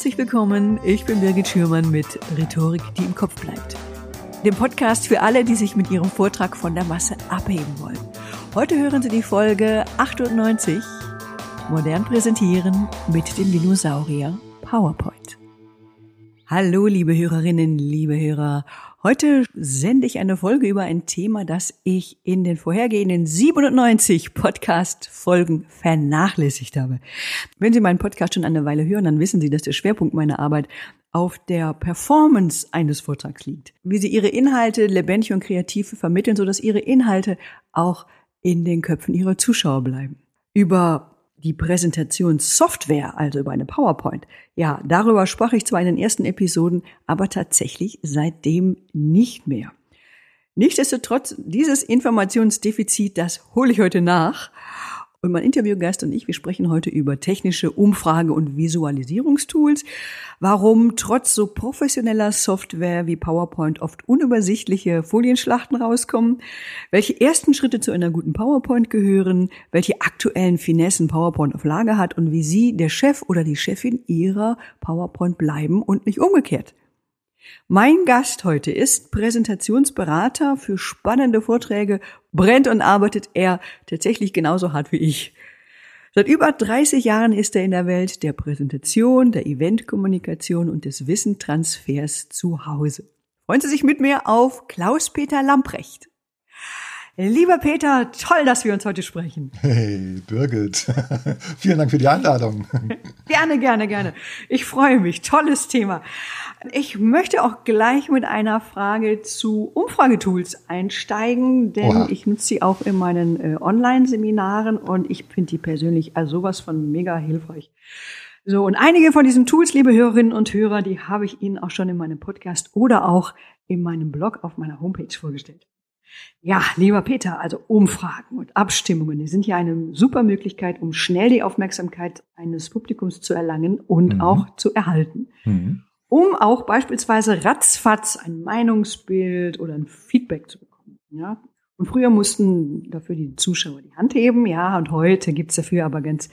Herzlich willkommen, ich bin Birgit Schürmann mit Rhetorik, die im Kopf bleibt. Dem Podcast für alle, die sich mit ihrem Vortrag von der Masse abheben wollen. Heute hören Sie die Folge 98, modern präsentieren mit dem Dinosaurier PowerPoint. Hallo, liebe Hörerinnen, liebe Hörer. Heute sende ich eine Folge über ein Thema, das ich in den vorhergehenden 97 Podcast-Folgen vernachlässigt habe. Wenn Sie meinen Podcast schon eine Weile hören, dann wissen Sie, dass der Schwerpunkt meiner Arbeit auf der Performance eines Vortrags liegt. Wie Sie Ihre Inhalte lebendig und kreativ vermitteln, sodass Ihre Inhalte auch in den Köpfen Ihrer Zuschauer bleiben. Über die Präsentationssoftware, also über eine PowerPoint. Ja, darüber sprach ich zwar in den ersten Episoden, aber tatsächlich seitdem nicht mehr. Nichtsdestotrotz, dieses Informationsdefizit, das hole ich heute nach. Und mein Interviewgast und ich, wir sprechen heute über technische Umfrage- und Visualisierungstools, warum trotz so professioneller Software wie PowerPoint oft unübersichtliche Folienschlachten rauskommen, welche ersten Schritte zu einer guten PowerPoint gehören, welche aktuellen Finessen PowerPoint auf Lage hat? Und wie Sie, der Chef oder die Chefin Ihrer PowerPoint bleiben und nicht umgekehrt. Mein Gast heute ist Präsentationsberater für spannende Vorträge, brennt und arbeitet er tatsächlich genauso hart wie ich. Seit über 30 Jahren ist er in der Welt der Präsentation, der Eventkommunikation und des Wissentransfers zu Hause. Freuen Sie sich mit mir auf Klaus-Peter Lamprecht. Lieber Peter, toll, dass wir uns heute sprechen. Hey, Birgit. Vielen Dank für die Einladung. gerne, gerne, gerne. Ich freue mich. Tolles Thema. Ich möchte auch gleich mit einer Frage zu Umfragetools einsteigen, denn Oha. ich nutze sie auch in meinen äh, Online-Seminaren und ich finde die persönlich als sowas von mega hilfreich. So, und einige von diesen Tools, liebe Hörerinnen und Hörer, die habe ich Ihnen auch schon in meinem Podcast oder auch in meinem Blog auf meiner Homepage vorgestellt. Ja, lieber Peter, also Umfragen und Abstimmungen, die sind ja eine super Möglichkeit, um schnell die Aufmerksamkeit eines Publikums zu erlangen und mhm. auch zu erhalten. Mhm. Um auch beispielsweise ratzfatz ein Meinungsbild oder ein Feedback zu bekommen. Ja? Und früher mussten dafür die Zuschauer die Hand heben, ja, und heute gibt's dafür aber ganz,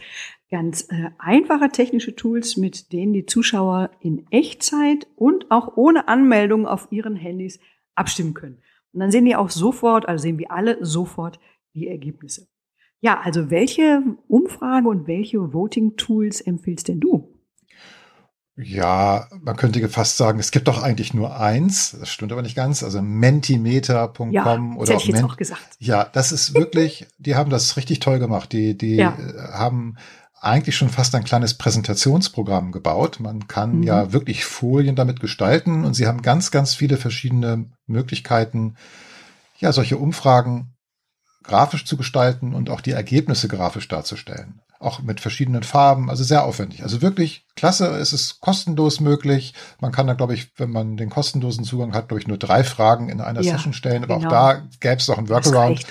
ganz äh, einfache technische Tools, mit denen die Zuschauer in Echtzeit und auch ohne Anmeldung auf ihren Handys abstimmen können. Und dann sehen die auch sofort, also sehen wir alle sofort die Ergebnisse. Ja, also welche Umfrage und welche Voting-Tools empfiehlst denn du? Ja, man könnte fast sagen, es gibt doch eigentlich nur eins. Das stimmt aber nicht ganz. Also mentimeter.com ja, oder auch, Ment auch gesagt. Ja, das ist wirklich, die haben das richtig toll gemacht. Die, die ja. haben eigentlich schon fast ein kleines Präsentationsprogramm gebaut. Man kann mhm. ja wirklich Folien damit gestalten und sie haben ganz, ganz viele verschiedene Möglichkeiten, ja, solche Umfragen grafisch zu gestalten und auch die Ergebnisse grafisch darzustellen. Auch mit verschiedenen Farben, also sehr aufwendig. Also wirklich klasse, es ist kostenlos möglich. Man kann da, glaube ich, wenn man den kostenlosen Zugang hat, durch nur drei Fragen in einer ja, Session stellen. Aber genau. auch da gäbe es noch einen Workaround.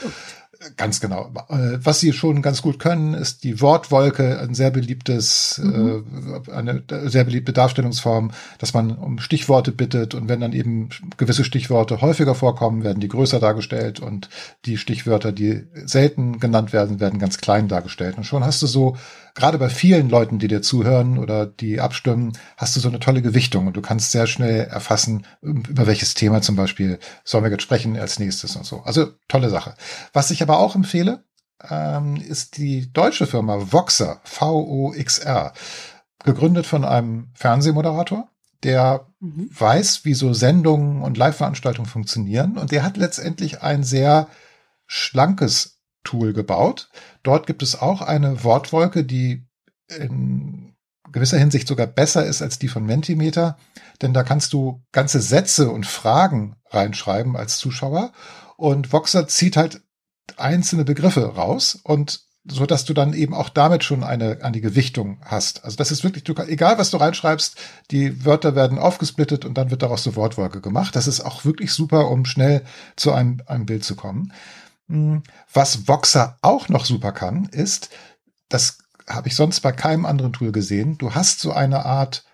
Ganz genau. Äh, was sie schon ganz gut können, ist die Wortwolke, ein sehr beliebtes, mhm. äh, eine sehr beliebte Darstellungsform, dass man um Stichworte bittet und wenn dann eben gewisse Stichworte häufiger vorkommen, werden die größer dargestellt und die Stichwörter, die selten genannt werden, werden ganz klein dargestellt. Und schon hast du so gerade bei vielen Leuten, die dir zuhören oder die abstimmen, hast du so eine tolle Gewichtung und du kannst sehr schnell erfassen, über welches Thema zum Beispiel sollen wir jetzt sprechen als nächstes und so. Also tolle Sache. Was ich aber auch empfehle, ähm, ist die deutsche Firma Voxer, V-O-X-R, gegründet von einem Fernsehmoderator, der mhm. weiß, wie so Sendungen und Live-Veranstaltungen funktionieren und der hat letztendlich ein sehr schlankes Tool gebaut. Dort gibt es auch eine Wortwolke, die in gewisser Hinsicht sogar besser ist als die von Mentimeter, denn da kannst du ganze Sätze und Fragen reinschreiben als Zuschauer und Voxer zieht halt einzelne Begriffe raus und so dass du dann eben auch damit schon eine die Gewichtung hast. Also das ist wirklich, du, egal was du reinschreibst, die Wörter werden aufgesplittet und dann wird daraus eine Wortwolke gemacht. Das ist auch wirklich super, um schnell zu einem, einem Bild zu kommen. Hm, was Voxer auch noch super kann, ist, das habe ich sonst bei keinem anderen Tool gesehen. Du hast so eine Art,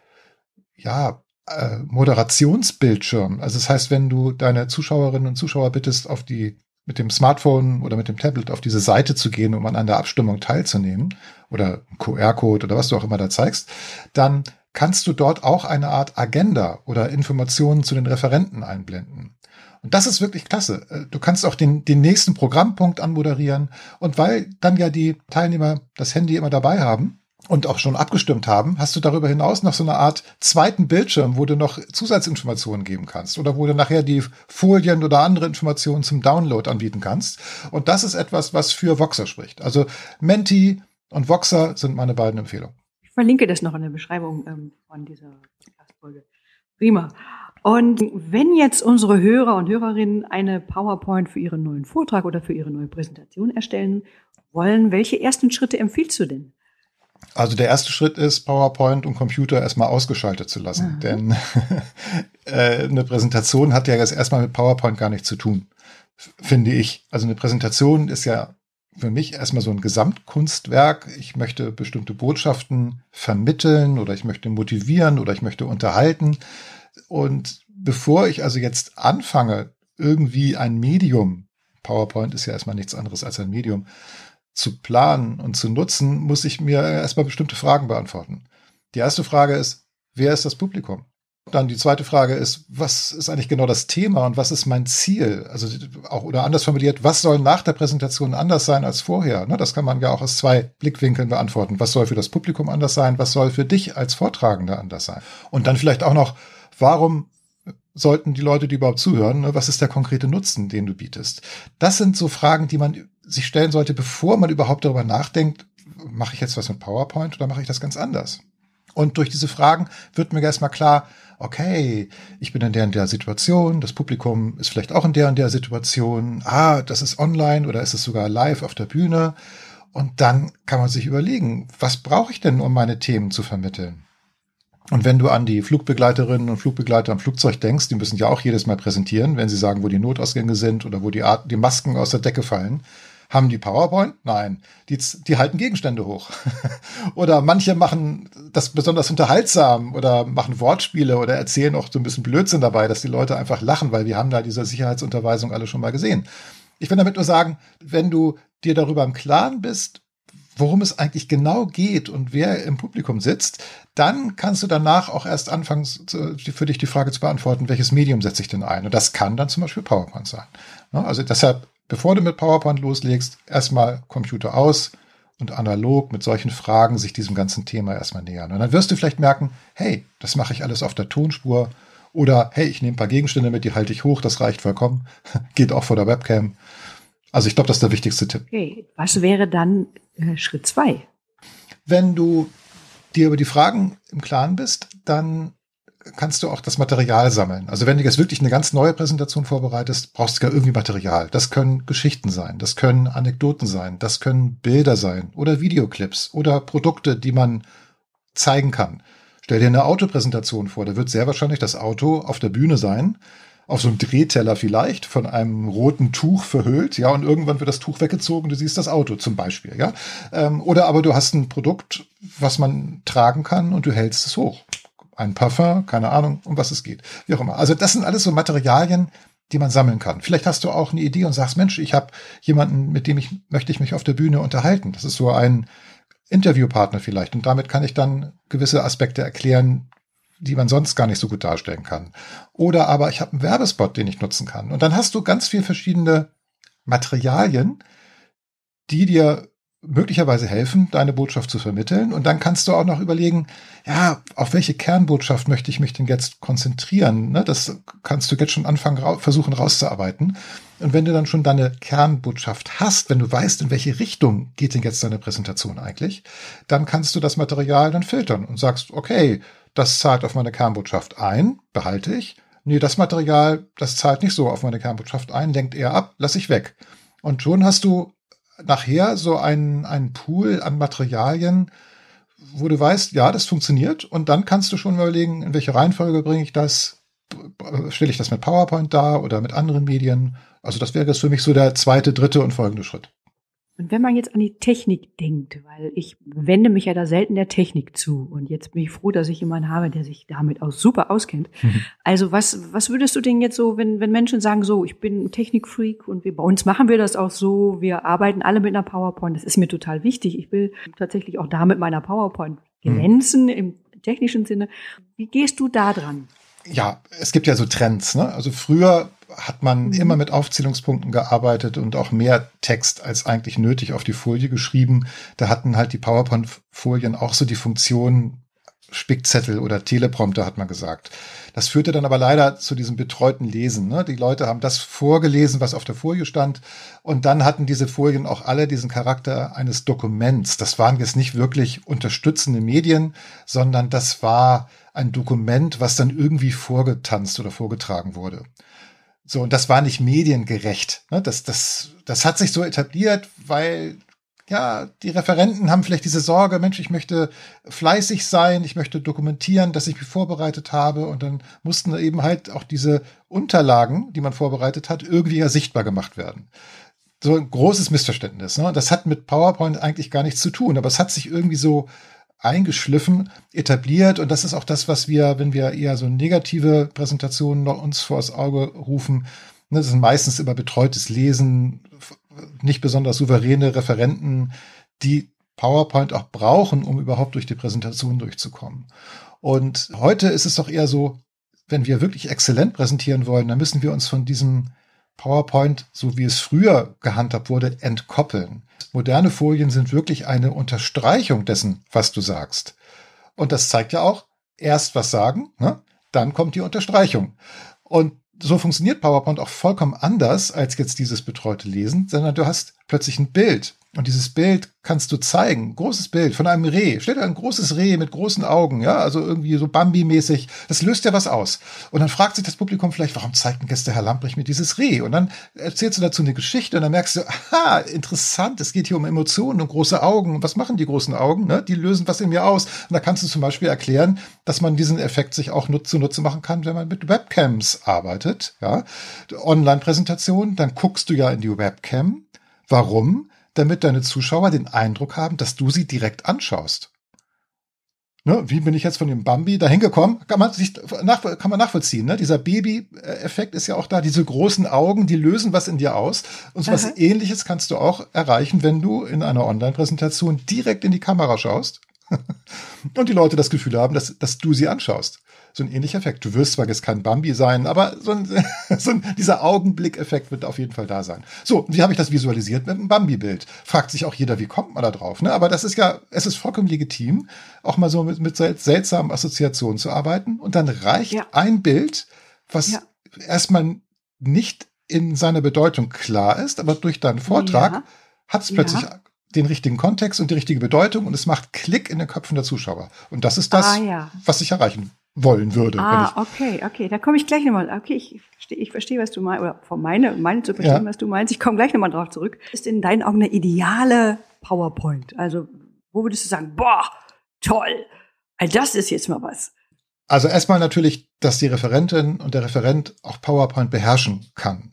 ja, äh, Moderationsbildschirm. Also das heißt, wenn du deine Zuschauerinnen und Zuschauer bittest, auf die mit dem Smartphone oder mit dem Tablet auf diese Seite zu gehen, um an einer Abstimmung teilzunehmen oder QR-Code oder was du auch immer da zeigst, dann kannst du dort auch eine Art Agenda oder Informationen zu den Referenten einblenden. Und das ist wirklich klasse. Äh, du kannst auch den, den nächsten Programmpunkt anmoderieren. Und weil dann ja die Teilnehmer das Handy immer dabei haben, und auch schon abgestimmt haben, hast du darüber hinaus noch so eine Art zweiten Bildschirm, wo du noch Zusatzinformationen geben kannst oder wo du nachher die Folien oder andere Informationen zum Download anbieten kannst. Und das ist etwas, was für Voxer spricht. Also Menti und Voxer sind meine beiden Empfehlungen. Ich verlinke das noch in der Beschreibung ähm, von dieser Folge. Prima. Und wenn jetzt unsere Hörer und Hörerinnen eine PowerPoint für ihren neuen Vortrag oder für ihre neue Präsentation erstellen wollen, welche ersten Schritte empfiehlst du denn? Also der erste Schritt ist, PowerPoint und Computer erstmal ausgeschaltet zu lassen. Mhm. Denn äh, eine Präsentation hat ja jetzt erstmal mit PowerPoint gar nichts zu tun, finde ich. Also eine Präsentation ist ja für mich erstmal so ein Gesamtkunstwerk. Ich möchte bestimmte Botschaften vermitteln oder ich möchte motivieren oder ich möchte unterhalten. Und bevor ich also jetzt anfange, irgendwie ein Medium, PowerPoint ist ja erstmal nichts anderes als ein Medium, zu planen und zu nutzen, muss ich mir erstmal bestimmte Fragen beantworten. Die erste Frage ist, wer ist das Publikum? Dann die zweite Frage ist, was ist eigentlich genau das Thema und was ist mein Ziel? Also auch oder anders formuliert, was soll nach der Präsentation anders sein als vorher? Ne, das kann man ja auch aus zwei Blickwinkeln beantworten. Was soll für das Publikum anders sein? Was soll für dich als Vortragender anders sein? Und dann vielleicht auch noch, warum sollten die Leute, die überhaupt zuhören, ne, was ist der konkrete Nutzen, den du bietest? Das sind so Fragen, die man sich stellen sollte, bevor man überhaupt darüber nachdenkt, mache ich jetzt was mit PowerPoint oder mache ich das ganz anders? Und durch diese Fragen wird mir erstmal klar, okay, ich bin in der und der Situation, das Publikum ist vielleicht auch in der und der Situation, ah, das ist online oder ist es sogar live auf der Bühne. Und dann kann man sich überlegen, was brauche ich denn, um meine Themen zu vermitteln? Und wenn du an die Flugbegleiterinnen und Flugbegleiter am Flugzeug denkst, die müssen ja auch jedes Mal präsentieren, wenn sie sagen, wo die Notausgänge sind oder wo die, Art, die Masken aus der Decke fallen. Haben die PowerPoint? Nein. Die, die halten Gegenstände hoch. oder manche machen das besonders unterhaltsam oder machen Wortspiele oder erzählen auch so ein bisschen Blödsinn dabei, dass die Leute einfach lachen, weil wir haben da diese Sicherheitsunterweisung alle schon mal gesehen. Ich will damit nur sagen, wenn du dir darüber im Klaren bist, worum es eigentlich genau geht und wer im Publikum sitzt, dann kannst du danach auch erst anfangen, für dich die Frage zu beantworten, welches Medium setze ich denn ein? Und das kann dann zum Beispiel PowerPoint sein. Also deshalb bevor du mit PowerPoint loslegst, erstmal Computer aus und analog mit solchen Fragen sich diesem ganzen Thema erstmal nähern. Und dann wirst du vielleicht merken, hey, das mache ich alles auf der Tonspur. Oder hey, ich nehme ein paar Gegenstände mit, die halte ich hoch, das reicht vollkommen. Geht auch vor der Webcam. Also ich glaube, das ist der wichtigste Tipp. Okay, was wäre dann äh, Schritt zwei? Wenn du dir über die Fragen im Klaren bist, dann kannst du auch das Material sammeln. Also wenn du jetzt wirklich eine ganz neue Präsentation vorbereitest, brauchst du ja irgendwie Material. Das können Geschichten sein, das können Anekdoten sein, das können Bilder sein oder Videoclips oder Produkte, die man zeigen kann. Stell dir eine Autopräsentation vor, da wird sehr wahrscheinlich das Auto auf der Bühne sein, auf so einem Drehteller vielleicht, von einem roten Tuch verhüllt, ja, und irgendwann wird das Tuch weggezogen, du siehst das Auto zum Beispiel, ja. Ähm, oder aber du hast ein Produkt, was man tragen kann und du hältst es hoch ein Parfum, keine Ahnung, um was es geht. Wie auch immer. Also das sind alles so Materialien, die man sammeln kann. Vielleicht hast du auch eine Idee und sagst, Mensch, ich habe jemanden, mit dem ich möchte ich mich auf der Bühne unterhalten. Das ist so ein Interviewpartner vielleicht. Und damit kann ich dann gewisse Aspekte erklären, die man sonst gar nicht so gut darstellen kann. Oder aber ich habe einen Werbespot, den ich nutzen kann. Und dann hast du ganz viel verschiedene Materialien, die dir möglicherweise helfen, deine Botschaft zu vermitteln. Und dann kannst du auch noch überlegen, ja, auf welche Kernbotschaft möchte ich mich denn jetzt konzentrieren? Ne, das kannst du jetzt schon anfangen, versuchen rauszuarbeiten. Und wenn du dann schon deine Kernbotschaft hast, wenn du weißt, in welche Richtung geht denn jetzt deine Präsentation eigentlich, dann kannst du das Material dann filtern und sagst, okay, das zahlt auf meine Kernbotschaft ein, behalte ich. Nee, das Material, das zahlt nicht so auf meine Kernbotschaft ein, lenkt eher ab, lass ich weg. Und schon hast du nachher so ein, ein Pool an Materialien, wo du weißt, ja, das funktioniert. Und dann kannst du schon überlegen, in welche Reihenfolge bringe ich das? Stelle ich das mit PowerPoint dar oder mit anderen Medien? Also das wäre jetzt für mich so der zweite, dritte und folgende Schritt. Und wenn man jetzt an die Technik denkt, weil ich wende mich ja da selten der Technik zu und jetzt bin ich froh, dass ich jemanden habe, der sich damit auch super auskennt. Mhm. Also was, was würdest du denn jetzt so, wenn, wenn Menschen sagen, so, ich bin ein Technikfreak und wir, bei uns machen wir das auch so, wir arbeiten alle mit einer PowerPoint, das ist mir total wichtig. Ich will tatsächlich auch da mit meiner PowerPoint glänzen, mhm. im technischen Sinne. Wie gehst du da dran? Ja, es gibt ja so Trends. Ne? Also früher hat man mhm. immer mit Aufzählungspunkten gearbeitet und auch mehr Text als eigentlich nötig auf die Folie geschrieben. Da hatten halt die PowerPoint-Folien auch so die Funktion, Spickzettel oder Teleprompter, hat man gesagt. Das führte dann aber leider zu diesem betreuten Lesen. Ne? Die Leute haben das vorgelesen, was auf der Folie stand. Und dann hatten diese Folien auch alle diesen Charakter eines Dokuments. Das waren jetzt nicht wirklich unterstützende Medien, sondern das war ein Dokument, was dann irgendwie vorgetanzt oder vorgetragen wurde. So, und das war nicht mediengerecht. Ne? Das, das, das hat sich so etabliert, weil ja, die Referenten haben vielleicht diese Sorge, Mensch, ich möchte fleißig sein, ich möchte dokumentieren, dass ich mich vorbereitet habe und dann mussten eben halt auch diese Unterlagen, die man vorbereitet hat, irgendwie ja sichtbar gemacht werden. So ein großes Missverständnis. Ne? Das hat mit PowerPoint eigentlich gar nichts zu tun, aber es hat sich irgendwie so eingeschliffen, etabliert und das ist auch das, was wir, wenn wir eher so negative Präsentationen noch uns vors Auge rufen, ne, das sind meistens immer betreutes Lesen, nicht besonders souveräne Referenten, die PowerPoint auch brauchen, um überhaupt durch die Präsentation durchzukommen. Und heute ist es doch eher so, wenn wir wirklich exzellent präsentieren wollen, dann müssen wir uns von diesem PowerPoint, so wie es früher gehandhabt wurde, entkoppeln. Moderne Folien sind wirklich eine Unterstreichung dessen, was du sagst. Und das zeigt ja auch, erst was sagen, ne? dann kommt die Unterstreichung. Und so funktioniert PowerPoint auch vollkommen anders als jetzt dieses betreute Lesen, sondern du hast plötzlich ein Bild. Und dieses Bild kannst du zeigen. Großes Bild von einem Reh. Stell dir ein großes Reh mit großen Augen, ja, also irgendwie so Bambi-mäßig. Das löst ja was aus. Und dann fragt sich das Publikum vielleicht, warum zeigt denn Gäste Herr Lamprecht mir dieses Reh? Und dann erzählst du dazu eine Geschichte und dann merkst du, aha, interessant, es geht hier um Emotionen und große Augen. Was machen die großen Augen? Ne? Die lösen was in mir aus. Und da kannst du zum Beispiel erklären, dass man diesen Effekt sich auch zunutze machen kann, wenn man mit Webcams arbeitet, ja. Online-Präsentation, dann guckst du ja in die Webcam. Warum? Damit deine Zuschauer den Eindruck haben, dass du sie direkt anschaust. Ne, wie bin ich jetzt von dem Bambi dahin gekommen? Kann man sich nach, kann man nachvollziehen. Ne? Dieser Baby-Effekt ist ja auch da. Diese großen Augen, die lösen was in dir aus. Und so was Ähnliches kannst du auch erreichen, wenn du in einer Online-Präsentation direkt in die Kamera schaust und die Leute das Gefühl haben, dass, dass du sie anschaust so ein ähnlicher Effekt. Du wirst zwar jetzt kein Bambi sein, aber so, ein, so ein, dieser Augenblickeffekt wird auf jeden Fall da sein. So, wie habe ich das visualisiert mit einem Bambi-Bild? Fragt sich auch jeder, wie kommt man da drauf? Ne? Aber das ist ja, es ist vollkommen legitim, auch mal so mit, mit seltsamen Assoziationen zu arbeiten. Und dann reicht ja. ein Bild, was ja. erstmal nicht in seiner Bedeutung klar ist, aber durch deinen Vortrag ja. hat es plötzlich den richtigen Kontext und die richtige Bedeutung und es macht Klick in den Köpfen der Zuschauer. Und das ist das, ah, ja. was ich erreichen wollen würde. Ah, okay, okay, da komme ich gleich nochmal. Okay, ich verstehe, ich verstehe, was du meinst, oder von meine, meine zu verstehen, ja. was du meinst. Ich komme gleich nochmal drauf zurück. Ist in deinen Augen eine ideale PowerPoint? Also, wo würdest du sagen, boah, toll, das ist jetzt mal was? Also erstmal natürlich, dass die Referentin und der Referent auch PowerPoint beherrschen kann.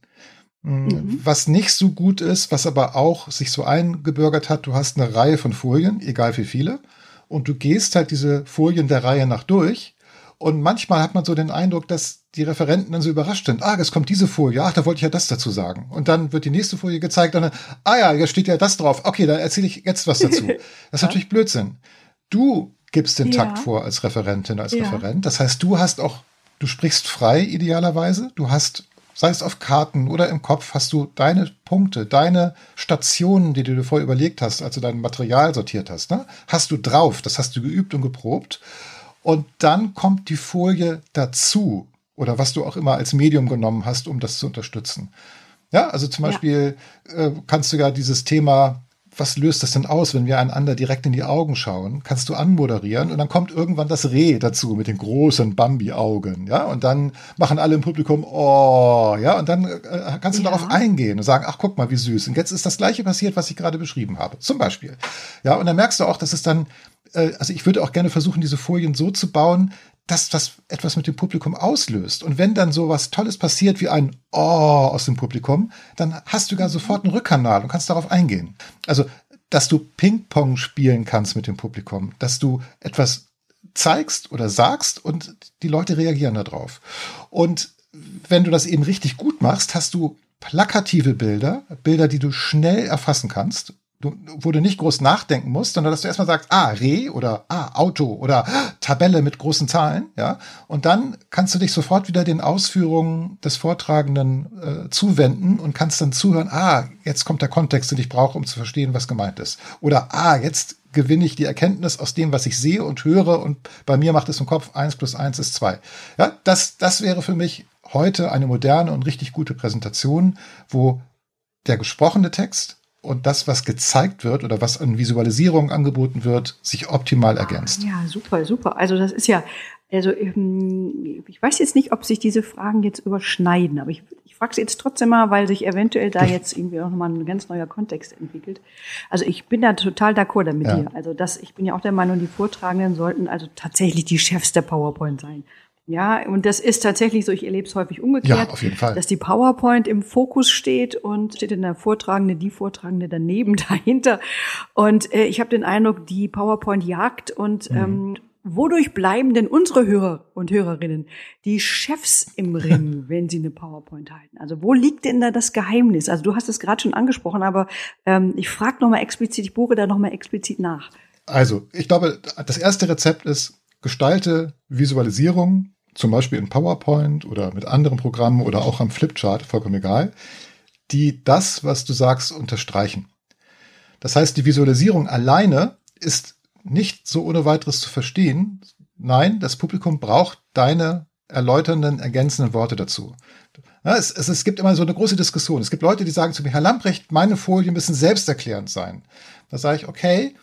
Hm, mhm. Was nicht so gut ist, was aber auch sich so eingebürgert hat, du hast eine Reihe von Folien, egal wie viele, und du gehst halt diese Folien der Reihe nach durch und manchmal hat man so den Eindruck, dass die Referenten dann so überrascht sind. Ah, jetzt kommt diese Folie. Ach, da wollte ich ja das dazu sagen. Und dann wird die nächste Folie gezeigt und dann, ah ja, jetzt steht ja das drauf. Okay, dann erzähle ich jetzt was dazu. Das ist ja. natürlich Blödsinn. Du gibst den ja. Takt vor als Referentin, als ja. Referent. Das heißt, du hast auch, du sprichst frei idealerweise. Du hast, sei es auf Karten oder im Kopf, hast du deine Punkte, deine Stationen, die du dir vorher überlegt hast, als du dein Material sortiert hast, ne? hast du drauf. Das hast du geübt und geprobt. Und dann kommt die Folie dazu oder was du auch immer als Medium genommen hast, um das zu unterstützen. Ja, also zum Beispiel ja. äh, kannst du ja dieses Thema, was löst das denn aus, wenn wir einander direkt in die Augen schauen, kannst du anmoderieren und dann kommt irgendwann das Reh dazu mit den großen Bambi-Augen, ja, und dann machen alle im Publikum, oh, ja, und dann äh, kannst du ja. darauf eingehen und sagen, ach, guck mal, wie süß. Und jetzt ist das Gleiche passiert, was ich gerade beschrieben habe, zum Beispiel. Ja, und dann merkst du auch, dass es dann äh, also ich würde auch gerne versuchen, diese Folien so zu bauen, dass das etwas mit dem Publikum auslöst. Und wenn dann so was Tolles passiert wie ein Oh aus dem Publikum, dann hast du gar sofort einen Rückkanal und kannst darauf eingehen. Also, dass du Ping-Pong spielen kannst mit dem Publikum, dass du etwas zeigst oder sagst und die Leute reagieren darauf. Und wenn du das eben richtig gut machst, hast du plakative Bilder, Bilder, die du schnell erfassen kannst, du, wo du nicht groß nachdenken musst, sondern dass du erstmal sagst, ah, Reh oder ah, Auto oder ah, Tabelle mit großen Zahlen, ja. Und dann kannst du dich sofort wieder den Ausführungen des Vortragenden äh, zuwenden und kannst dann zuhören, ah, jetzt kommt der Kontext, den ich brauche, um zu verstehen, was gemeint ist. Oder ah, jetzt gewinne ich die Erkenntnis aus dem, was ich sehe und höre und bei mir macht es im Kopf eins plus eins ist zwei. Ja, das, das wäre für mich heute eine moderne und richtig gute Präsentation, wo der gesprochene Text und das, was gezeigt wird oder was an Visualisierung angeboten wird, sich optimal ah, ergänzt. Ja, super, super. Also das ist ja, also ähm, ich weiß jetzt nicht, ob sich diese Fragen jetzt überschneiden, aber ich, ich frage sie jetzt trotzdem mal, weil sich eventuell da jetzt irgendwie auch nochmal ein ganz neuer Kontext entwickelt. Also ich bin da total d'accord mit ja. dir. Also das, ich bin ja auch der Meinung, die Vortragenden sollten also tatsächlich die Chefs der PowerPoint sein. Ja, und das ist tatsächlich so, ich erlebe es häufig umgekehrt, ja, auf jeden Fall. dass die PowerPoint im Fokus steht und steht in der Vortragende, die Vortragende daneben, dahinter. Und äh, ich habe den Eindruck, die PowerPoint jagt und mhm. ähm, wodurch bleiben denn unsere Hörer und Hörerinnen die Chefs im Ring, wenn sie eine PowerPoint halten? Also wo liegt denn da das Geheimnis? Also du hast es gerade schon angesprochen, aber ähm, ich frage nochmal explizit, ich bohre da nochmal explizit nach. Also ich glaube, das erste Rezept ist, gestalte Visualisierung zum Beispiel in PowerPoint oder mit anderen Programmen oder auch am Flipchart, vollkommen egal, die das, was du sagst, unterstreichen. Das heißt, die Visualisierung alleine ist nicht so ohne weiteres zu verstehen. Nein, das Publikum braucht deine erläuternden, ergänzenden Worte dazu. Es, es, es gibt immer so eine große Diskussion. Es gibt Leute, die sagen zu mir, Herr Lamprecht, meine Folien müssen selbsterklärend sein. Da sage ich, okay,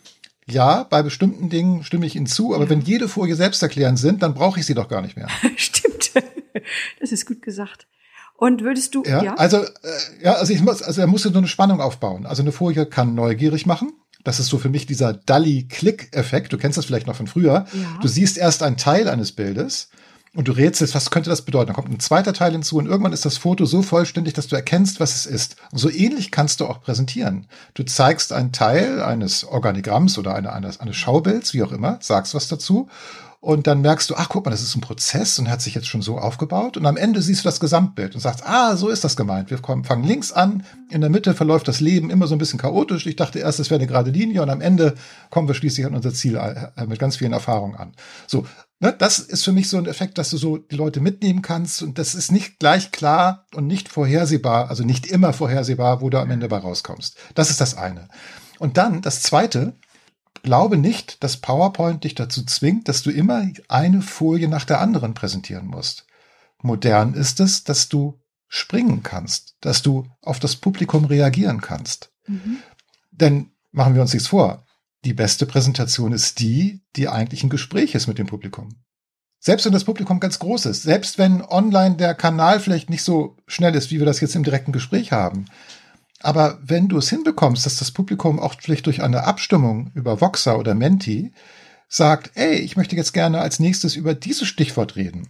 ja, bei bestimmten Dingen stimme ich Ihnen zu, aber ja. wenn jede Folie selbsterklärend sind, dann brauche ich sie doch gar nicht mehr. Stimmt. Das ist gut gesagt. Und würdest du, ja, ja? also, äh, ja, also ich muss, also er musste nur eine Spannung aufbauen. Also eine Folie kann neugierig machen. Das ist so für mich dieser Dalli-Click-Effekt. Du kennst das vielleicht noch von früher. Ja. Du siehst erst einen Teil eines Bildes und du rätselst, was könnte das bedeuten? Dann kommt ein zweiter Teil hinzu und irgendwann ist das Foto so vollständig, dass du erkennst, was es ist. Und so ähnlich kannst du auch präsentieren. Du zeigst einen Teil eines Organigramms oder eine, eines, eines Schaubilds, wie auch immer, sagst was dazu und dann merkst du, ach guck mal, das ist ein Prozess und hat sich jetzt schon so aufgebaut. Und am Ende siehst du das Gesamtbild und sagst, ah, so ist das gemeint. Wir kommen, fangen links an, in der Mitte verläuft das Leben immer so ein bisschen chaotisch. Ich dachte erst, es wäre eine gerade Linie und am Ende kommen wir schließlich an unser Ziel äh, mit ganz vielen Erfahrungen an. So, Ne, das ist für mich so ein Effekt, dass du so die Leute mitnehmen kannst und das ist nicht gleich klar und nicht vorhersehbar, also nicht immer vorhersehbar, wo du am Ende bei rauskommst. Das ist das eine. Und dann das zweite, glaube nicht, dass PowerPoint dich dazu zwingt, dass du immer eine Folie nach der anderen präsentieren musst. Modern ist es, dass du springen kannst, dass du auf das Publikum reagieren kannst. Mhm. Denn machen wir uns nichts vor, die beste Präsentation ist die, die eigentlich ein Gespräch ist mit dem Publikum. Selbst wenn das Publikum ganz groß ist, selbst wenn online der Kanal vielleicht nicht so schnell ist, wie wir das jetzt im direkten Gespräch haben. Aber wenn du es hinbekommst, dass das Publikum auch vielleicht durch eine Abstimmung über Voxer oder Menti sagt, ey, ich möchte jetzt gerne als nächstes über dieses Stichwort reden.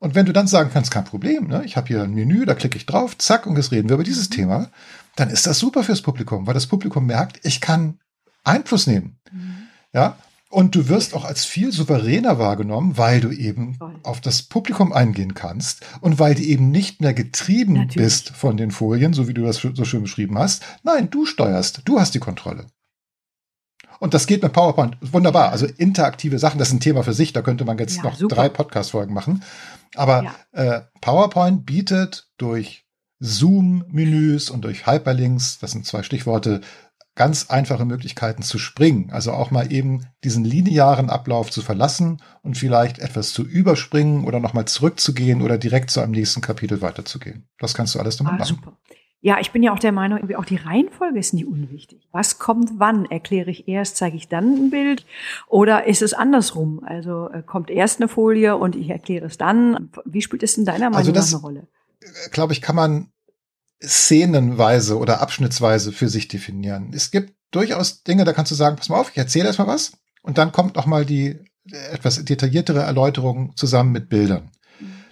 Und wenn du dann sagen kannst, kein Problem, ne? ich habe hier ein Menü, da klicke ich drauf, zack, und jetzt reden wir über dieses Thema, dann ist das super fürs Publikum, weil das Publikum merkt, ich kann Einfluss nehmen. Mhm. Ja. Und du wirst auch als viel souveräner wahrgenommen, weil du eben Voll. auf das Publikum eingehen kannst und weil du eben nicht mehr getrieben Natürlich. bist von den Folien, so wie du das so schön beschrieben hast. Nein, du steuerst, du hast die Kontrolle. Und das geht mit PowerPoint wunderbar. Also interaktive Sachen, das ist ein Thema für sich. Da könnte man jetzt ja, noch super. drei Podcast-Folgen machen. Aber ja. äh, PowerPoint bietet durch Zoom-Menüs und durch Hyperlinks, das sind zwei Stichworte, ganz einfache Möglichkeiten zu springen. Also auch mal eben diesen linearen Ablauf zu verlassen und vielleicht etwas zu überspringen oder nochmal zurückzugehen oder direkt zu einem nächsten Kapitel weiterzugehen. Das kannst du alles damit ah, machen. Super. Ja, ich bin ja auch der Meinung, auch die Reihenfolge ist nicht unwichtig. Was kommt wann? Erkläre ich erst, zeige ich dann ein Bild? Oder ist es andersrum? Also äh, kommt erst eine Folie und ich erkläre es dann. Wie spielt es in deiner Meinung also das, eine Rolle? Äh, Glaube ich, kann man szenenweise oder abschnittsweise für sich definieren. Es gibt durchaus Dinge, da kannst du sagen, pass mal auf, ich erzähle erstmal was und dann kommt noch mal die etwas detailliertere Erläuterung zusammen mit Bildern.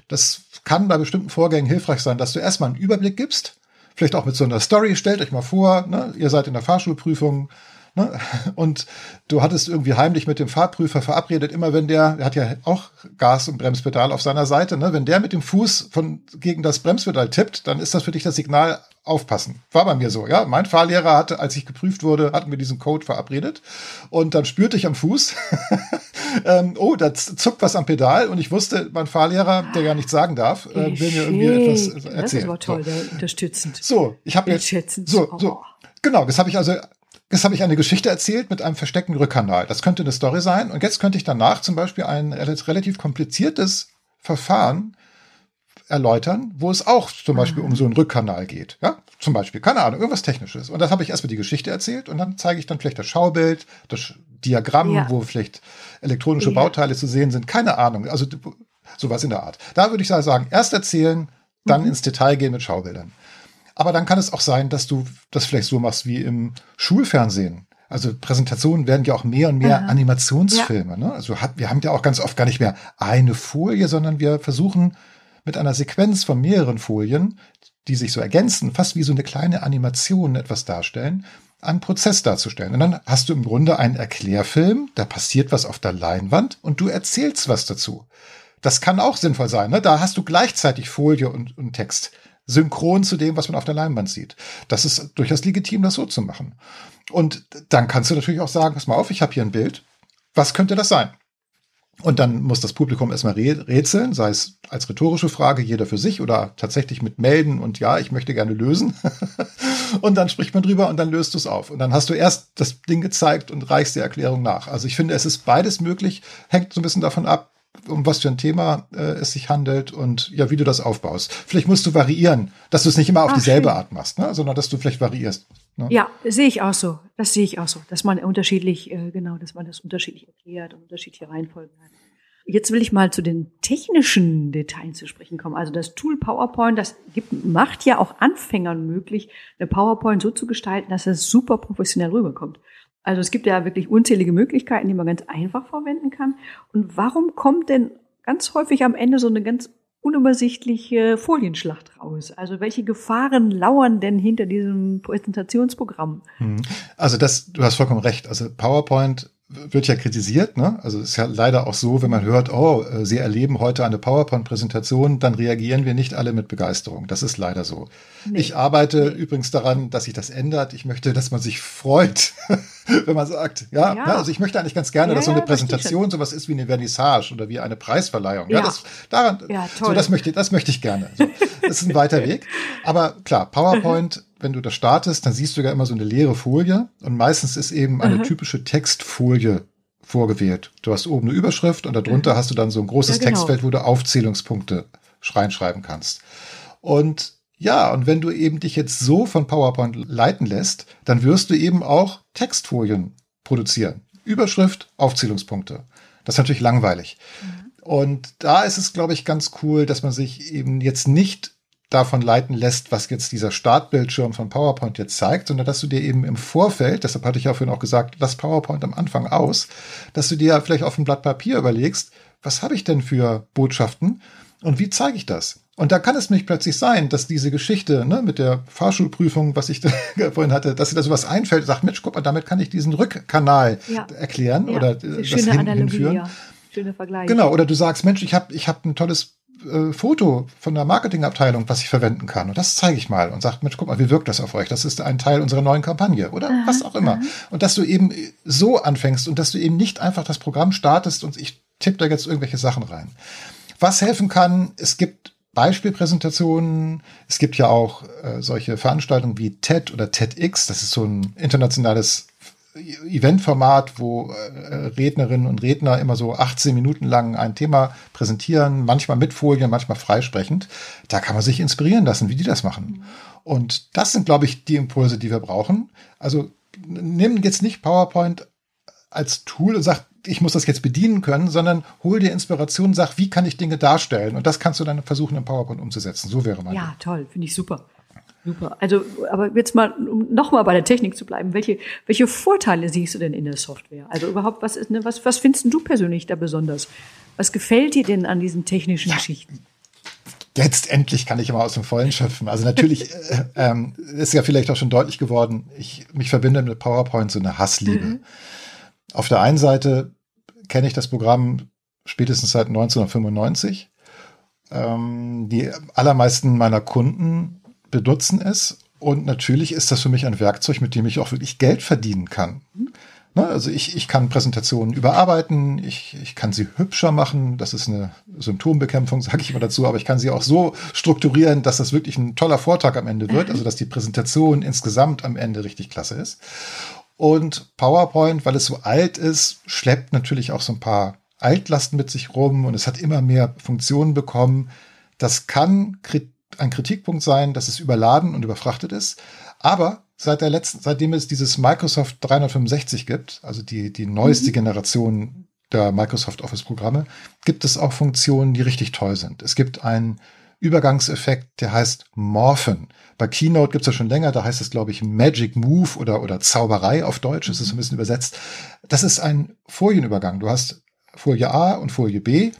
Das kann bei bestimmten Vorgängen hilfreich sein, dass du erstmal einen Überblick gibst, vielleicht auch mit so einer Story, stellt euch mal vor, ne, ihr seid in der Fahrschulprüfung, Ne? Und du hattest irgendwie heimlich mit dem Fahrprüfer verabredet, immer wenn der, der hat ja auch Gas- und Bremspedal auf seiner Seite, ne? wenn der mit dem Fuß von, gegen das Bremspedal tippt, dann ist das für dich das Signal, aufpassen. War bei mir so, ja. Mein Fahrlehrer hatte, als ich geprüft wurde, hatten wir diesen Code verabredet. Und dann spürte ich am Fuß, ähm, oh, da zuckt was am Pedal. Und ich wusste, mein Fahrlehrer, der ja nichts sagen darf, äh, will mir irgendwie etwas erzählen. Das ist aber toll, so. unterstützend. So, ich habe jetzt, so, so, oh. genau, das habe ich also Jetzt habe ich eine Geschichte erzählt mit einem versteckten Rückkanal. Das könnte eine Story sein. Und jetzt könnte ich danach zum Beispiel ein relativ kompliziertes Verfahren erläutern, wo es auch zum Beispiel um so einen Rückkanal geht. Ja, zum Beispiel, keine Ahnung, irgendwas Technisches. Und das habe ich erstmal die Geschichte erzählt und dann zeige ich dann vielleicht das Schaubild, das Diagramm, ja. wo vielleicht elektronische ja. Bauteile zu sehen sind. Keine Ahnung. Also sowas in der Art. Da würde ich sagen, erst erzählen, dann mhm. ins Detail gehen mit Schaubildern. Aber dann kann es auch sein, dass du das vielleicht so machst wie im Schulfernsehen. Also Präsentationen werden ja auch mehr und mehr Aha. Animationsfilme. Ja. Ne? Also hat, wir haben ja auch ganz oft gar nicht mehr eine Folie, sondern wir versuchen mit einer Sequenz von mehreren Folien, die sich so ergänzen, fast wie so eine kleine Animation etwas darstellen, einen Prozess darzustellen. Und dann hast du im Grunde einen Erklärfilm, da passiert was auf der Leinwand und du erzählst was dazu. Das kann auch sinnvoll sein. Ne? Da hast du gleichzeitig Folie und, und Text synchron zu dem, was man auf der Leinwand sieht. Das ist durchaus legitim, das so zu machen. Und dann kannst du natürlich auch sagen, pass mal auf, ich habe hier ein Bild. Was könnte das sein? Und dann muss das Publikum erstmal rätseln, sei es als rhetorische Frage, jeder für sich oder tatsächlich mit melden und ja, ich möchte gerne lösen. und dann spricht man drüber und dann löst du es auf. Und dann hast du erst das Ding gezeigt und reichst die Erklärung nach. Also ich finde, es ist beides möglich, hängt so ein bisschen davon ab, um was für ein Thema äh, es sich handelt und ja, wie du das aufbaust. Vielleicht musst du variieren, dass du es nicht immer auf Ach, dieselbe schön. Art machst, ne? sondern dass du vielleicht variierst. Ne? Ja, sehe ich auch so. Das sehe ich auch so, dass man unterschiedlich, äh, genau, dass man das unterschiedlich erklärt und unterschiedliche Reihenfolgen hat. Jetzt will ich mal zu den technischen Details zu sprechen kommen. Also das Tool PowerPoint, das gibt, macht ja auch Anfängern möglich, eine PowerPoint so zu gestalten, dass es super professionell rüberkommt. Also es gibt ja wirklich unzählige Möglichkeiten, die man ganz einfach verwenden kann. Und warum kommt denn ganz häufig am Ende so eine ganz unübersichtliche Folienschlacht raus? Also welche Gefahren lauern denn hinter diesem Präsentationsprogramm? Hm. Also das, du hast vollkommen recht. Also PowerPoint wird ja kritisiert, ne? Also ist ja leider auch so, wenn man hört, oh, äh, Sie erleben heute eine PowerPoint-Präsentation, dann reagieren wir nicht alle mit Begeisterung. Das ist leider so. Nee. Ich arbeite übrigens daran, dass sich das ändert. Ich möchte, dass man sich freut, wenn man sagt, ja, ja. Ne? also ich möchte eigentlich ganz gerne, ja, dass so eine ja, Präsentation sowas ist wie eine Vernissage oder wie eine Preisverleihung. Ja, das, daran, so das möchte, das möchte ich gerne. So, das ist ein weiter Weg. Aber klar, PowerPoint wenn du das startest, dann siehst du ja immer so eine leere Folie und meistens ist eben eine mhm. typische Textfolie vorgewählt. Du hast oben eine Überschrift und darunter mhm. hast du dann so ein großes ja, genau. Textfeld, wo du Aufzählungspunkte reinschreiben kannst. Und ja, und wenn du eben dich jetzt so von PowerPoint leiten lässt, dann wirst du eben auch Textfolien produzieren. Überschrift, Aufzählungspunkte. Das ist natürlich langweilig. Mhm. Und da ist es, glaube ich, ganz cool, dass man sich eben jetzt nicht davon leiten lässt, was jetzt dieser Startbildschirm von PowerPoint jetzt zeigt, sondern dass du dir eben im Vorfeld, deshalb hatte ich ja vorhin auch gesagt, lass PowerPoint am Anfang aus, dass du dir vielleicht auf ein Blatt Papier überlegst, was habe ich denn für Botschaften und wie zeige ich das? Und da kann es nämlich plötzlich sein, dass diese Geschichte ne, mit der Fahrschulprüfung, was ich vorhin hatte, dass dir da sowas einfällt, sagt, Mensch, guck mal, damit kann ich diesen Rückkanal ja. erklären ja. oder das hin, Analogie, hinführen. Ja. Schöne Vergleich. Genau, oder du sagst, Mensch, ich habe ich hab ein tolles äh, Foto von der Marketingabteilung, was ich verwenden kann. Und das zeige ich mal und sage, Mensch, guck mal, wie wirkt das auf euch? Das ist ein Teil unserer neuen Kampagne oder aha, was auch immer. Aha. Und dass du eben so anfängst und dass du eben nicht einfach das Programm startest und ich tippe da jetzt irgendwelche Sachen rein. Was helfen kann, es gibt Beispielpräsentationen. Es gibt ja auch äh, solche Veranstaltungen wie TED oder TEDx. Das ist so ein internationales Eventformat, wo äh, Rednerinnen und Redner immer so 18 Minuten lang ein Thema präsentieren, manchmal mit Folien, manchmal freisprechend. Da kann man sich inspirieren lassen, wie die das machen. Und das sind, glaube ich, die Impulse, die wir brauchen. Also nimm jetzt nicht PowerPoint als Tool und sag, ich muss das jetzt bedienen können, sondern hol dir Inspiration, sag, wie kann ich Dinge darstellen? Und das kannst du dann versuchen, in PowerPoint umzusetzen. So wäre mein. Ja, toll, finde ich super. Super. Also, aber jetzt mal, um nochmal bei der Technik zu bleiben, welche, welche Vorteile siehst du denn in der Software? Also überhaupt, was ist, ne, was, was findest du persönlich da besonders? Was gefällt dir denn an diesen technischen ja. Geschichten? Jetzt endlich kann ich immer aus dem Vollen schöpfen. Also natürlich äh, ähm, ist ja vielleicht auch schon deutlich geworden, ich mich verbinde mit PowerPoint so eine Hassliebe. Mhm. Auf der einen Seite kenne ich das Programm spätestens seit 1995. Ähm, die allermeisten meiner Kunden benutzen es, Und natürlich ist das für mich ein Werkzeug, mit dem ich auch wirklich Geld verdienen kann. Ne, also ich, ich kann Präsentationen überarbeiten, ich, ich kann sie hübscher machen, das ist eine Symptombekämpfung, sage ich immer dazu, aber ich kann sie auch so strukturieren, dass das wirklich ein toller Vortrag am Ende wird, also dass die Präsentation insgesamt am Ende richtig klasse ist. Und PowerPoint, weil es so alt ist, schleppt natürlich auch so ein paar Altlasten mit sich rum und es hat immer mehr Funktionen bekommen. Das kann ein Kritikpunkt sein, dass es überladen und überfrachtet ist. Aber seit der letzten, seitdem es dieses Microsoft 365 gibt, also die, die neueste mhm. Generation der Microsoft Office Programme, gibt es auch Funktionen, die richtig toll sind. Es gibt einen Übergangseffekt, der heißt Morphen. Bei Keynote gibt es ja schon länger, da heißt es, glaube ich, Magic Move oder, oder Zauberei auf Deutsch, ist so ein bisschen übersetzt. Das ist ein Folienübergang. Du hast Folie A und Folie B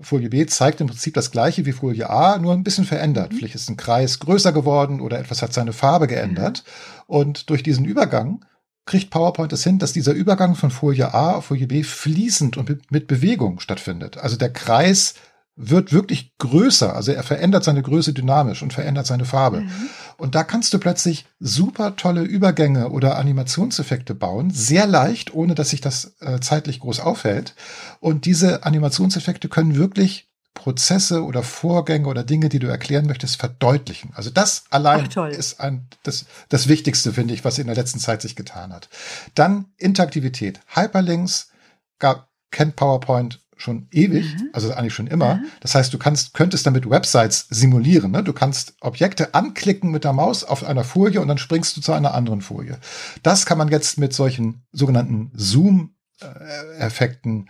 Folie B zeigt im Prinzip das gleiche wie Folie A, nur ein bisschen verändert. Mhm. Vielleicht ist ein Kreis größer geworden oder etwas hat seine Farbe geändert. Mhm. Und durch diesen Übergang kriegt PowerPoint es hin, dass dieser Übergang von Folie A auf Folie B fließend und mit Bewegung stattfindet. Also der Kreis wird wirklich größer. Also er verändert seine Größe dynamisch und verändert seine Farbe. Mhm. Und da kannst du plötzlich super tolle Übergänge oder Animationseffekte bauen, sehr leicht, ohne dass sich das äh, zeitlich groß aufhält. Und diese Animationseffekte können wirklich Prozesse oder Vorgänge oder Dinge, die du erklären möchtest, verdeutlichen. Also das allein Ach, ist ein, das, das Wichtigste, finde ich, was in der letzten Zeit sich getan hat. Dann Interaktivität. Hyperlinks gab, kennt PowerPoint schon ewig, mhm. also eigentlich schon immer. Mhm. Das heißt, du kannst, könntest damit Websites simulieren. Ne? Du kannst Objekte anklicken mit der Maus auf einer Folie und dann springst du zu einer anderen Folie. Das kann man jetzt mit solchen sogenannten Zoom-Effekten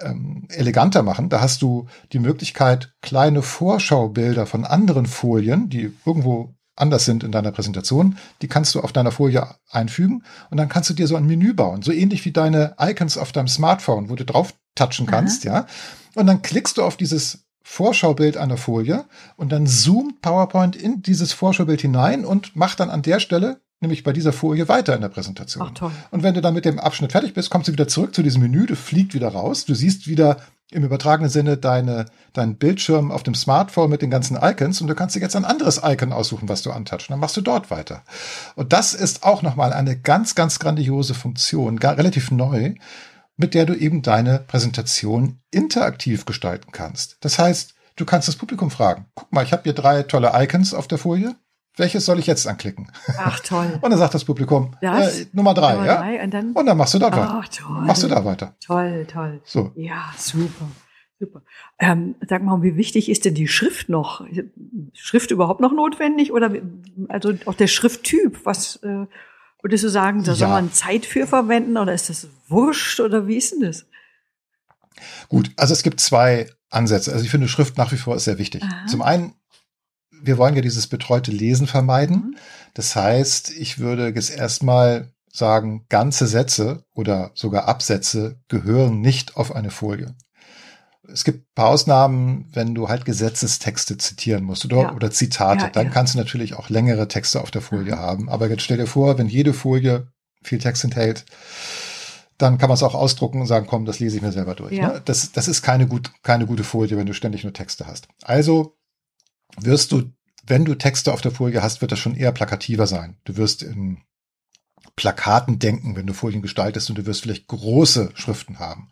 ähm, eleganter machen. Da hast du die Möglichkeit, kleine Vorschaubilder von anderen Folien, die irgendwo anders sind in deiner Präsentation, die kannst du auf deiner Folie einfügen und dann kannst du dir so ein Menü bauen, so ähnlich wie deine Icons auf deinem Smartphone, wo du drauf touchen kannst, Aha. ja. Und dann klickst du auf dieses Vorschaubild einer Folie und dann zoomt PowerPoint in dieses Vorschaubild hinein und macht dann an der Stelle, nämlich bei dieser Folie, weiter in der Präsentation. Ach, toll. Und wenn du dann mit dem Abschnitt fertig bist, kommst du wieder zurück zu diesem Menü, du fliegt wieder raus, du siehst wieder im übertragenen Sinne deine, deinen Bildschirm auf dem Smartphone mit den ganzen Icons und du kannst dir jetzt ein anderes Icon aussuchen, was du antatschen. Dann machst du dort weiter. Und das ist auch nochmal eine ganz, ganz grandiose Funktion, gar, relativ neu, mit der du eben deine Präsentation interaktiv gestalten kannst. Das heißt, du kannst das Publikum fragen. Guck mal, ich habe hier drei tolle Icons auf der Folie. Welches soll ich jetzt anklicken? Ach toll. Und dann sagt das Publikum äh, Nummer drei, Nummer ja. Drei, und, dann, und dann machst du da weiter. Ach, toll. Machst du da weiter. Toll, toll. So. Ja, super. Super. Ähm, sag mal, wie wichtig ist denn die Schrift noch? Schrift überhaupt noch notwendig oder also auch der Schrifttyp? Was äh, Würdest du sagen, da ja. soll man Zeit für verwenden oder ist das wurscht oder wie ist denn das? Gut, also es gibt zwei Ansätze. Also ich finde, Schrift nach wie vor ist sehr wichtig. Aha. Zum einen, wir wollen ja dieses betreute Lesen vermeiden. Mhm. Das heißt, ich würde jetzt erstmal sagen, ganze Sätze oder sogar Absätze gehören nicht auf eine Folie es gibt ein paar Ausnahmen, wenn du halt Gesetzestexte zitieren musst oder, ja. oder Zitate, ja, dann ja. kannst du natürlich auch längere Texte auf der Folie mhm. haben. Aber jetzt stell dir vor, wenn jede Folie viel Text enthält, dann kann man es auch ausdrucken und sagen, komm, das lese ich mir selber durch. Ne? Das, das ist keine, gut, keine gute Folie, wenn du ständig nur Texte hast. Also wirst du, wenn du Texte auf der Folie hast, wird das schon eher plakativer sein. Du wirst in Plakaten denken, wenn du Folien gestaltest und du wirst vielleicht große Schriften haben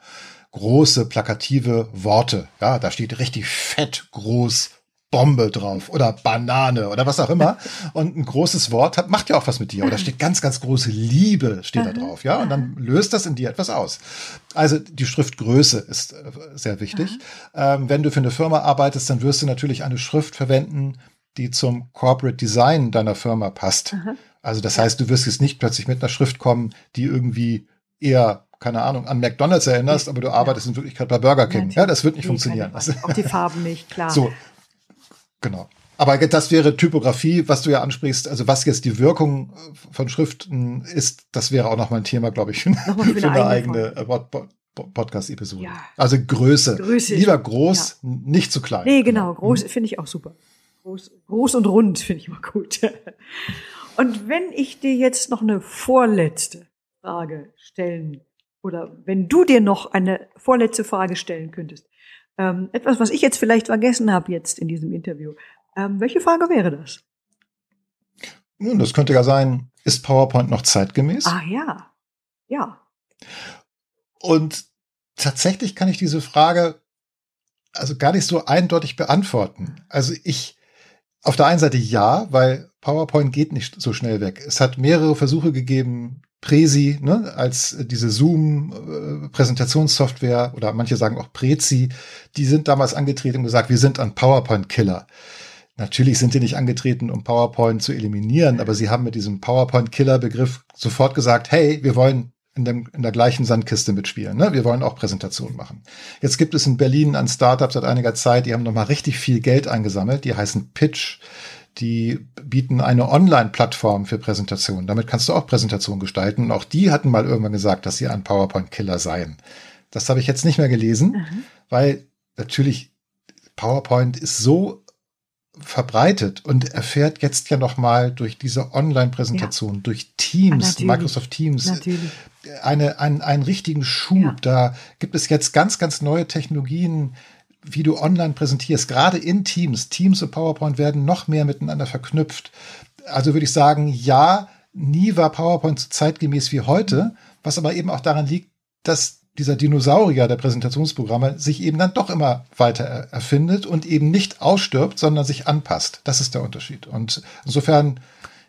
große plakative Worte. Ja, da steht richtig fett groß Bombe drauf oder Banane oder was auch immer. Und ein großes Wort hat, macht ja auch was mit dir. Oder steht ganz, ganz große Liebe steht da drauf. Ja, und dann löst das in dir etwas aus. Also die Schriftgröße ist äh, sehr wichtig. Ähm, wenn du für eine Firma arbeitest, dann wirst du natürlich eine Schrift verwenden, die zum Corporate Design deiner Firma passt. Also das heißt, du wirst jetzt nicht plötzlich mit einer Schrift kommen, die irgendwie eher keine Ahnung, an McDonalds erinnerst, aber du arbeitest ja. in Wirklichkeit bei Burger King. Ja, das wird nicht funktionieren. Auch die Farben nicht, klar. So, genau. Aber das wäre Typografie, was du ja ansprichst. Also was jetzt die Wirkung von Schriften ist, das wäre auch noch mal ein Thema, glaube ich, für, für, eine, eine eigene, eigene Podcast-Episode. Ja. Also Größe. Größe. Lieber groß, ja. nicht zu klein. Nee, genau. Groß mhm. finde ich auch super. Groß, groß und rund finde ich immer gut. Und wenn ich dir jetzt noch eine vorletzte Frage stellen oder wenn du dir noch eine vorletzte Frage stellen könntest, ähm, etwas, was ich jetzt vielleicht vergessen habe jetzt in diesem Interview, ähm, welche Frage wäre das? Nun, das könnte ja sein, ist PowerPoint noch zeitgemäß? Ah ja, ja. Und tatsächlich kann ich diese Frage also gar nicht so eindeutig beantworten. Also ich, auf der einen Seite ja, weil PowerPoint geht nicht so schnell weg. Es hat mehrere Versuche gegeben, Presi, ne, als diese Zoom-Präsentationssoftware oder manche sagen auch Prezi, die sind damals angetreten und gesagt, wir sind ein PowerPoint-Killer. Natürlich sind die nicht angetreten, um PowerPoint zu eliminieren, aber sie haben mit diesem PowerPoint-Killer-Begriff sofort gesagt, hey, wir wollen in, dem, in der gleichen Sandkiste mitspielen. Ne? Wir wollen auch Präsentationen machen. Jetzt gibt es in Berlin ein Startup seit einiger Zeit, die haben nochmal richtig viel Geld eingesammelt. Die heißen Pitch. Die bieten eine Online-Plattform für Präsentationen. Damit kannst du auch Präsentationen gestalten. Und auch die hatten mal irgendwann gesagt, dass sie ein PowerPoint-Killer seien. Das habe ich jetzt nicht mehr gelesen, mhm. weil natürlich PowerPoint ist so verbreitet und erfährt jetzt ja noch mal durch diese Online-Präsentation, ja. durch Teams, ja, Microsoft Teams, natürlich. eine, einen, einen richtigen Schub. Ja. Da gibt es jetzt ganz, ganz neue Technologien, wie du online präsentierst, gerade in Teams. Teams und PowerPoint werden noch mehr miteinander verknüpft. Also würde ich sagen, ja, nie war PowerPoint so zeitgemäß wie heute, was aber eben auch daran liegt, dass dieser Dinosaurier der Präsentationsprogramme sich eben dann doch immer weiter erfindet und eben nicht ausstirbt, sondern sich anpasst. Das ist der Unterschied. Und insofern,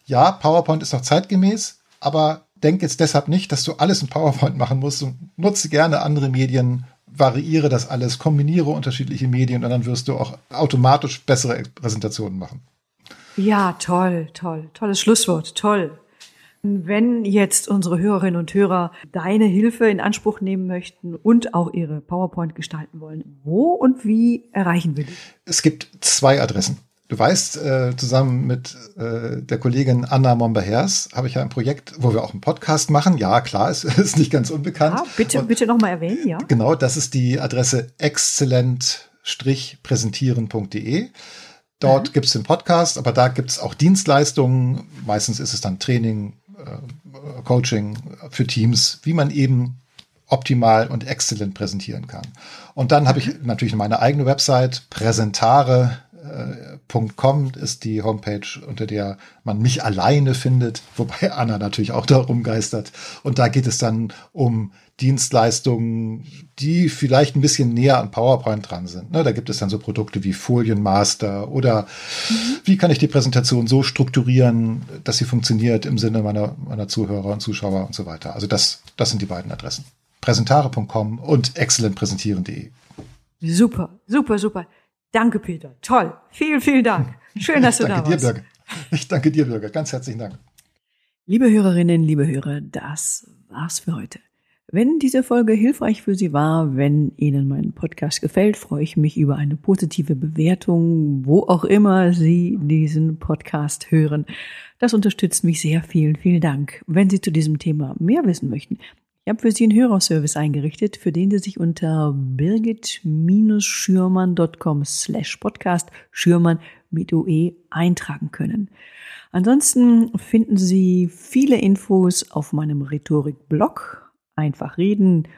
ja, PowerPoint ist noch zeitgemäß, aber denk jetzt deshalb nicht, dass du alles in PowerPoint machen musst und nutze gerne andere Medien, variiere das alles, kombiniere unterschiedliche Medien und dann wirst du auch automatisch bessere Präsentationen machen. Ja, toll, toll, tolles Schlusswort, toll. Wenn jetzt unsere Hörerinnen und Hörer deine Hilfe in Anspruch nehmen möchten und auch ihre PowerPoint gestalten wollen, wo und wie erreichen wir dich? Es gibt zwei Adressen. Du weißt, äh, zusammen mit äh, der Kollegin Anna Momber-Hers habe ich ja ein Projekt, wo wir auch einen Podcast machen. Ja, klar, es ist nicht ganz unbekannt. Ja, bitte, Und, bitte nochmal erwähnen, ja. Genau, das ist die Adresse exzellent-präsentieren.de. Dort mhm. gibt es den Podcast, aber da gibt es auch Dienstleistungen. Meistens ist es dann Training, äh, Coaching für Teams, wie man eben optimal und exzellent präsentieren kann. Und dann habe ich mhm. natürlich meine eigene Website, Präsentare .com ist die Homepage, unter der man mich alleine findet, wobei Anna natürlich auch darum geistert. Und da geht es dann um Dienstleistungen, die vielleicht ein bisschen näher an PowerPoint dran sind. Ne, da gibt es dann so Produkte wie Folienmaster oder mhm. wie kann ich die Präsentation so strukturieren, dass sie funktioniert im Sinne meiner, meiner Zuhörer und Zuschauer und so weiter. Also das, das sind die beiden Adressen. Präsentare.com und excellentpräsentieren.de. Super, super, super. Danke, Peter. Toll. Vielen, vielen Dank. Schön, dass du da warst. Dir, Birgit. Ich danke dir, Bürger. Ganz herzlichen Dank. Liebe Hörerinnen, liebe Hörer, das war's für heute. Wenn diese Folge hilfreich für Sie war, wenn Ihnen mein Podcast gefällt, freue ich mich über eine positive Bewertung, wo auch immer Sie diesen Podcast hören. Das unterstützt mich sehr. Vielen, vielen Dank. Wenn Sie zu diesem Thema mehr wissen möchten, habe für Sie einen Hörerservice eingerichtet, für den Sie sich unter birgit-schürmann.com slash podcast Schürmann mit UE eintragen können. Ansonsten finden Sie viele Infos auf meinem Rhetorik-Blog. Einfach reden,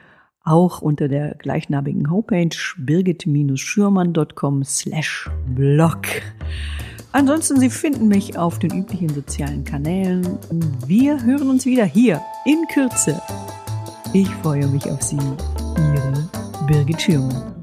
auch unter der gleichnamigen Homepage birgit-schürmann.com slash blog. Ansonsten, Sie finden mich auf den üblichen sozialen Kanälen. Wir hören uns wieder hier in Kürze. Ich freue mich auf Sie. Ihre Birgit Schirmer.